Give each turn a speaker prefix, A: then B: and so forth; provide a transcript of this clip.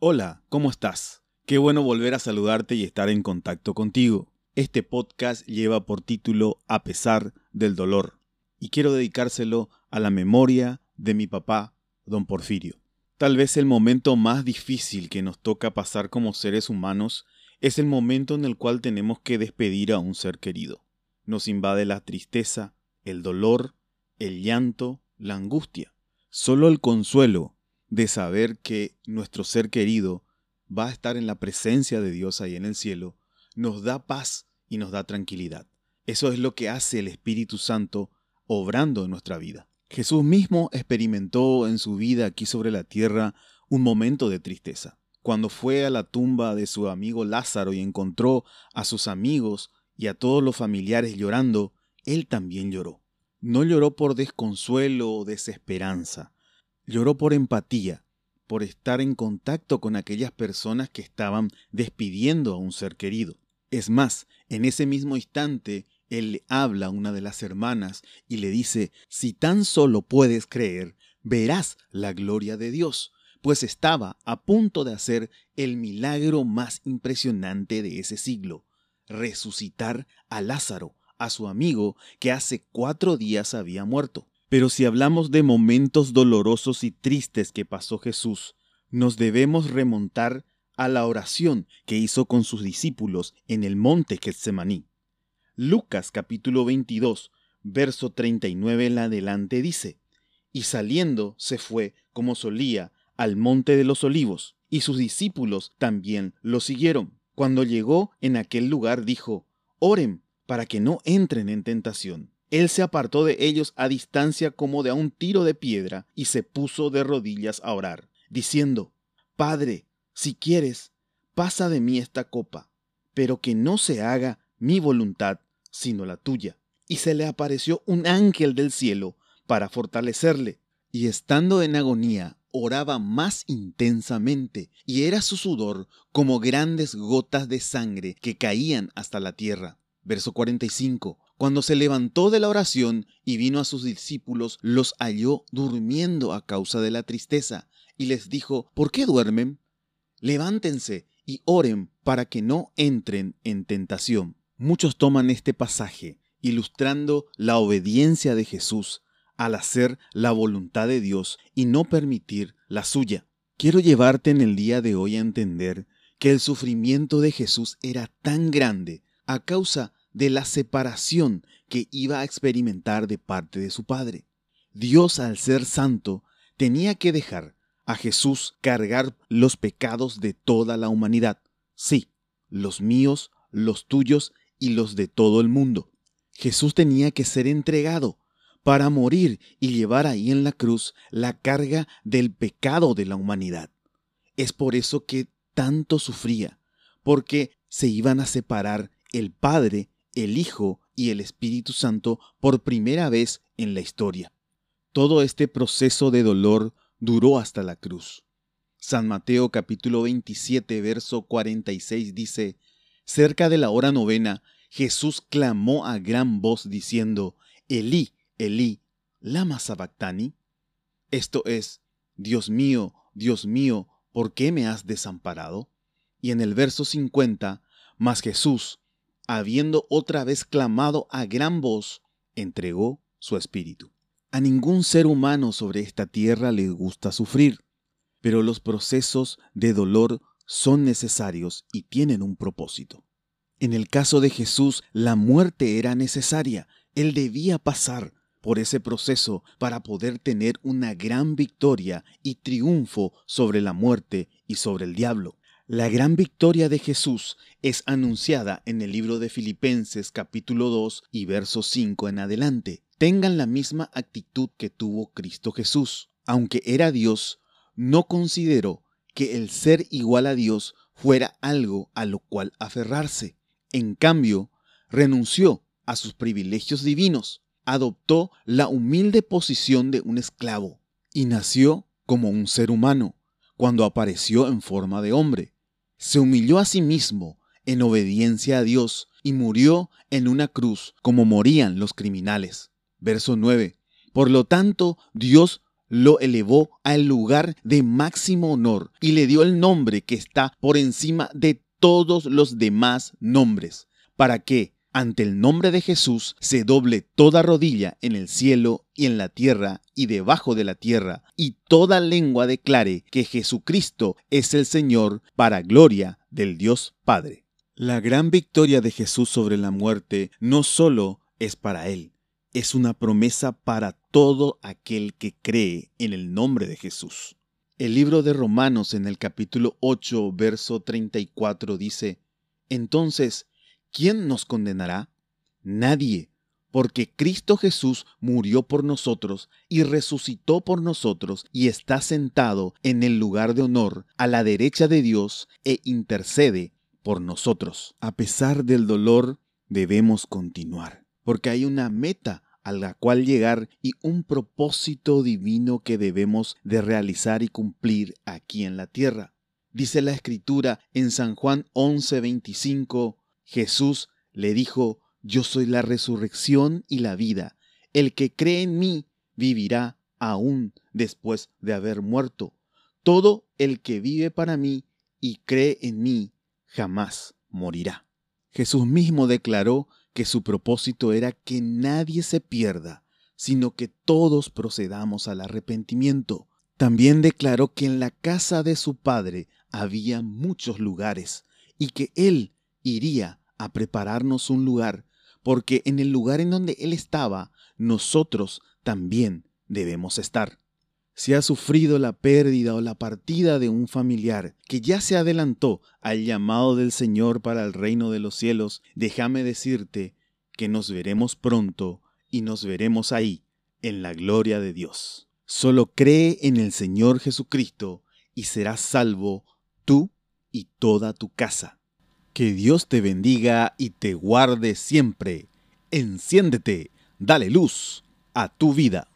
A: Hola, ¿cómo estás? Qué bueno volver a saludarte y estar en contacto contigo. Este podcast lleva por título A pesar del dolor y quiero dedicárselo a la memoria de mi papá, don Porfirio. Tal vez el momento más difícil que nos toca pasar como seres humanos es el momento en el cual tenemos que despedir a un ser querido. Nos invade la tristeza, el dolor, el llanto, la angustia. Solo el consuelo de saber que nuestro ser querido va a estar en la presencia de Dios ahí en el cielo, nos da paz y nos da tranquilidad. Eso es lo que hace el Espíritu Santo obrando en nuestra vida. Jesús mismo experimentó en su vida aquí sobre la tierra un momento de tristeza. Cuando fue a la tumba de su amigo Lázaro y encontró a sus amigos y a todos los familiares llorando, él también lloró. No lloró por desconsuelo o desesperanza, lloró por empatía, por estar en contacto con aquellas personas que estaban despidiendo a un ser querido. Es más, en ese mismo instante, él le habla a una de las hermanas y le dice, si tan solo puedes creer, verás la gloria de Dios, pues estaba a punto de hacer el milagro más impresionante de ese siglo, resucitar a Lázaro, a su amigo que hace cuatro días había muerto. Pero si hablamos de momentos dolorosos y tristes que pasó Jesús, nos debemos remontar a la oración que hizo con sus discípulos en el monte Getsemaní. Lucas capítulo 22, verso 39 en adelante dice, Y saliendo se fue, como solía, al monte de los olivos, y sus discípulos también lo siguieron. Cuando llegó en aquel lugar dijo, Oren para que no entren en tentación. Él se apartó de ellos a distancia como de a un tiro de piedra y se puso de rodillas a orar, diciendo, Padre, si quieres, pasa de mí esta copa, pero que no se haga mi voluntad, sino la tuya. Y se le apareció un ángel del cielo para fortalecerle, y estando en agonía, oraba más intensamente, y era su sudor como grandes gotas de sangre que caían hasta la tierra. Verso 45. Cuando se levantó de la oración y vino a sus discípulos, los halló durmiendo a causa de la tristeza, y les dijo, ¿por qué duermen? Levántense y oren para que no entren en tentación. Muchos toman este pasaje ilustrando la obediencia de Jesús al hacer la voluntad de Dios y no permitir la suya. Quiero llevarte en el día de hoy a entender que el sufrimiento de Jesús era tan grande a causa de la separación que iba a experimentar de parte de su Padre. Dios al ser santo tenía que dejar a Jesús cargar los pecados de toda la humanidad. Sí, los míos, los tuyos y los de todo el mundo. Jesús tenía que ser entregado para morir y llevar ahí en la cruz la carga del pecado de la humanidad. Es por eso que tanto sufría, porque se iban a separar el Padre, el Hijo y el Espíritu Santo por primera vez en la historia. Todo este proceso de dolor duró hasta la cruz. San Mateo capítulo 27 verso 46 dice, Cerca de la hora novena, Jesús clamó a gran voz diciendo, Elí, Elí, lama sabactani. Esto es, Dios mío, Dios mío, ¿por qué me has desamparado? Y en el verso 50, mas Jesús, habiendo otra vez clamado a gran voz, entregó su espíritu. A ningún ser humano sobre esta tierra le gusta sufrir, pero los procesos de dolor son necesarios y tienen un propósito. En el caso de Jesús, la muerte era necesaria. Él debía pasar por ese proceso para poder tener una gran victoria y triunfo sobre la muerte y sobre el diablo. La gran victoria de Jesús es anunciada en el libro de Filipenses capítulo 2 y verso 5 en adelante. Tengan la misma actitud que tuvo Cristo Jesús. Aunque era Dios, no consideró que el ser igual a Dios fuera algo a lo cual aferrarse. En cambio, renunció a sus privilegios divinos adoptó la humilde posición de un esclavo y nació como un ser humano cuando apareció en forma de hombre. Se humilló a sí mismo en obediencia a Dios y murió en una cruz como morían los criminales. Verso 9. Por lo tanto, Dios lo elevó al lugar de máximo honor y le dio el nombre que está por encima de todos los demás nombres, para que, ante el nombre de Jesús, se doble toda rodilla en el cielo y en la tierra y debajo de la tierra, y toda lengua declare que Jesucristo es el Señor para gloria del Dios Padre. La gran victoria de Jesús sobre la muerte no solo es para Él, es una promesa para todo aquel que cree en el nombre de Jesús. El libro de Romanos en el capítulo 8, verso 34 dice, Entonces, ¿quién nos condenará? Nadie, porque Cristo Jesús murió por nosotros y resucitó por nosotros y está sentado en el lugar de honor a la derecha de Dios e intercede por nosotros. A pesar del dolor, debemos continuar porque hay una meta a la cual llegar y un propósito divino que debemos de realizar y cumplir aquí en la tierra. Dice la escritura en San Juan 11:25, Jesús le dijo, yo soy la resurrección y la vida. El que cree en mí vivirá aún después de haber muerto. Todo el que vive para mí y cree en mí jamás morirá. Jesús mismo declaró que su propósito era que nadie se pierda, sino que todos procedamos al arrepentimiento. También declaró que en la casa de su Padre había muchos lugares y que Él iría a prepararnos un lugar, porque en el lugar en donde Él estaba, nosotros también debemos estar. Si has sufrido la pérdida o la partida de un familiar que ya se adelantó al llamado del Señor para el reino de los cielos, déjame decirte que nos veremos pronto y nos veremos ahí, en la gloria de Dios. Solo cree en el Señor Jesucristo y serás salvo tú y toda tu casa. Que Dios te bendiga y te guarde siempre. Enciéndete, dale luz a tu vida.